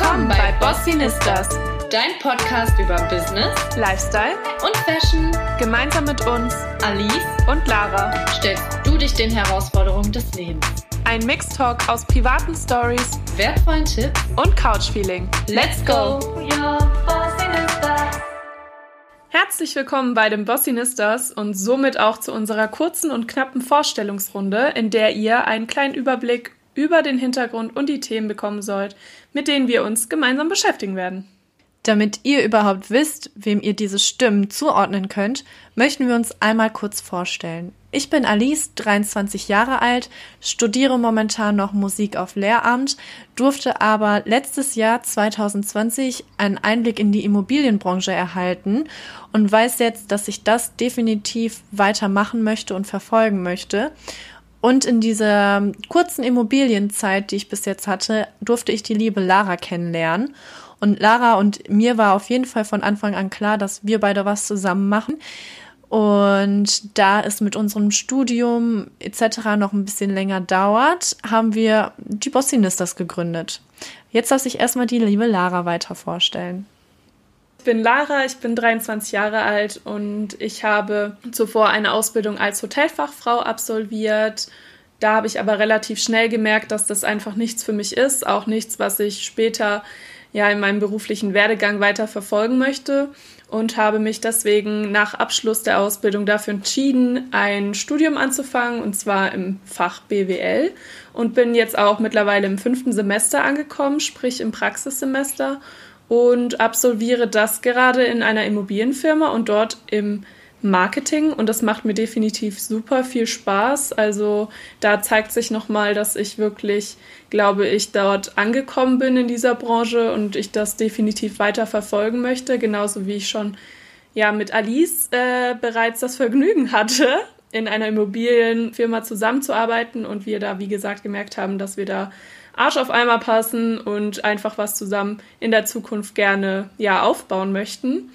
Willkommen bei Bossinistas, dein Podcast über Business, Lifestyle und Fashion. Gemeinsam mit uns, Alice und Lara, stellst du dich den Herausforderungen des Lebens. Ein Mixtalk aus privaten Stories, wertvollen Tipps und Couchfeeling. Let's go! Herzlich willkommen bei den Bossinistas und somit auch zu unserer kurzen und knappen Vorstellungsrunde, in der ihr einen kleinen Überblick über den Hintergrund und die Themen bekommen sollt, mit denen wir uns gemeinsam beschäftigen werden. Damit ihr überhaupt wisst, wem ihr diese Stimmen zuordnen könnt, möchten wir uns einmal kurz vorstellen. Ich bin Alice, 23 Jahre alt, studiere momentan noch Musik auf Lehramt, durfte aber letztes Jahr 2020 einen Einblick in die Immobilienbranche erhalten und weiß jetzt, dass ich das definitiv weitermachen möchte und verfolgen möchte. Und in dieser kurzen Immobilienzeit, die ich bis jetzt hatte, durfte ich die liebe Lara kennenlernen. Und Lara und mir war auf jeden Fall von Anfang an klar, dass wir beide was zusammen machen. Und da es mit unserem Studium etc. noch ein bisschen länger dauert, haben wir die Bossinistas gegründet. Jetzt darf sich erstmal die liebe Lara weiter vorstellen. Ich bin Lara, ich bin 23 Jahre alt und ich habe zuvor eine Ausbildung als Hotelfachfrau absolviert. Da habe ich aber relativ schnell gemerkt, dass das einfach nichts für mich ist, auch nichts, was ich später ja in meinem beruflichen Werdegang weiter verfolgen möchte und habe mich deswegen nach Abschluss der Ausbildung dafür entschieden, ein Studium anzufangen und zwar im Fach BWL und bin jetzt auch mittlerweile im fünften Semester angekommen, sprich im Praxissemester und absolviere das gerade in einer Immobilienfirma und dort im Marketing und das macht mir definitiv super viel Spaß. Also da zeigt sich nochmal, dass ich wirklich, glaube ich, dort angekommen bin in dieser Branche und ich das definitiv weiter verfolgen möchte, genauso wie ich schon ja mit Alice äh, bereits das Vergnügen hatte, in einer Immobilienfirma zusammenzuarbeiten und wir da, wie gesagt, gemerkt haben, dass wir da Arsch auf Eimer passen und einfach was zusammen in der Zukunft gerne ja aufbauen möchten.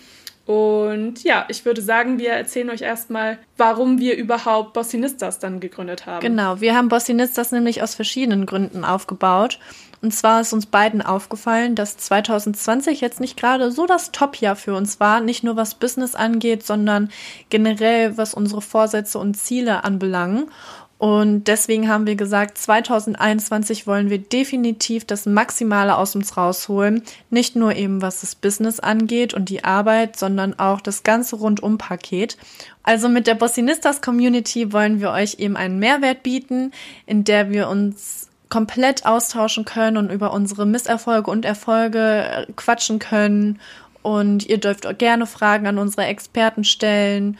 Und ja, ich würde sagen, wir erzählen euch erstmal, warum wir überhaupt Bossinistas dann gegründet haben. Genau, wir haben Bossinistas nämlich aus verschiedenen Gründen aufgebaut. Und zwar ist uns beiden aufgefallen, dass 2020 jetzt nicht gerade so das Top-Jahr für uns war, nicht nur was Business angeht, sondern generell was unsere Vorsätze und Ziele anbelangen. Und deswegen haben wir gesagt, 2021 wollen wir definitiv das Maximale aus uns rausholen. Nicht nur eben was das Business angeht und die Arbeit, sondern auch das ganze Rundum-Paket. Also mit der Bossinistas Community wollen wir euch eben einen Mehrwert bieten, in der wir uns komplett austauschen können und über unsere Misserfolge und Erfolge quatschen können. Und ihr dürft auch gerne Fragen an unsere Experten stellen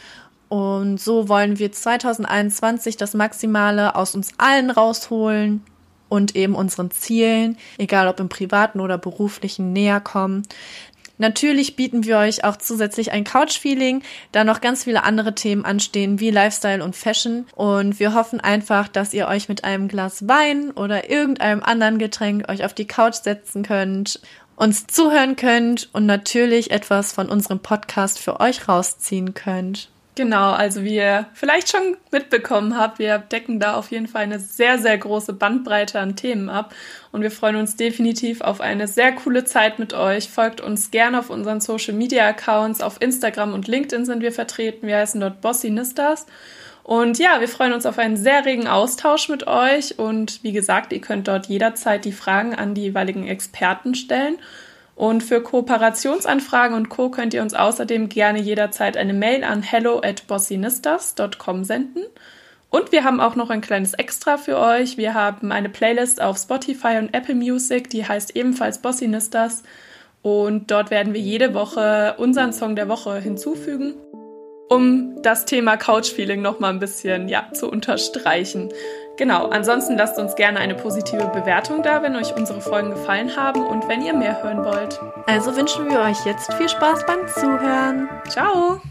und so wollen wir 2021 das Maximale aus uns allen rausholen und eben unseren Zielen, egal ob im privaten oder beruflichen, näher kommen. Natürlich bieten wir euch auch zusätzlich ein Couch-Feeling, da noch ganz viele andere Themen anstehen, wie Lifestyle und Fashion. Und wir hoffen einfach, dass ihr euch mit einem Glas Wein oder irgendeinem anderen Getränk euch auf die Couch setzen könnt, uns zuhören könnt und natürlich etwas von unserem Podcast für euch rausziehen könnt. Genau, also wie ihr vielleicht schon mitbekommen habt, wir decken da auf jeden Fall eine sehr, sehr große Bandbreite an Themen ab und wir freuen uns definitiv auf eine sehr coole Zeit mit euch. Folgt uns gerne auf unseren Social Media Accounts, auf Instagram und LinkedIn sind wir vertreten. Wir heißen dort Bossinistas. Und ja, wir freuen uns auf einen sehr regen Austausch mit euch und wie gesagt, ihr könnt dort jederzeit die Fragen an die jeweiligen Experten stellen. Und für Kooperationsanfragen und Co. könnt ihr uns außerdem gerne jederzeit eine Mail an hello at bossinistas.com senden. Und wir haben auch noch ein kleines Extra für euch. Wir haben eine Playlist auf Spotify und Apple Music, die heißt ebenfalls Bossinistas. Und dort werden wir jede Woche unseren Song der Woche hinzufügen um das Thema Couch-Feeling nochmal ein bisschen ja, zu unterstreichen. Genau, ansonsten lasst uns gerne eine positive Bewertung da, wenn euch unsere Folgen gefallen haben und wenn ihr mehr hören wollt. Also wünschen wir euch jetzt viel Spaß beim Zuhören. Ciao!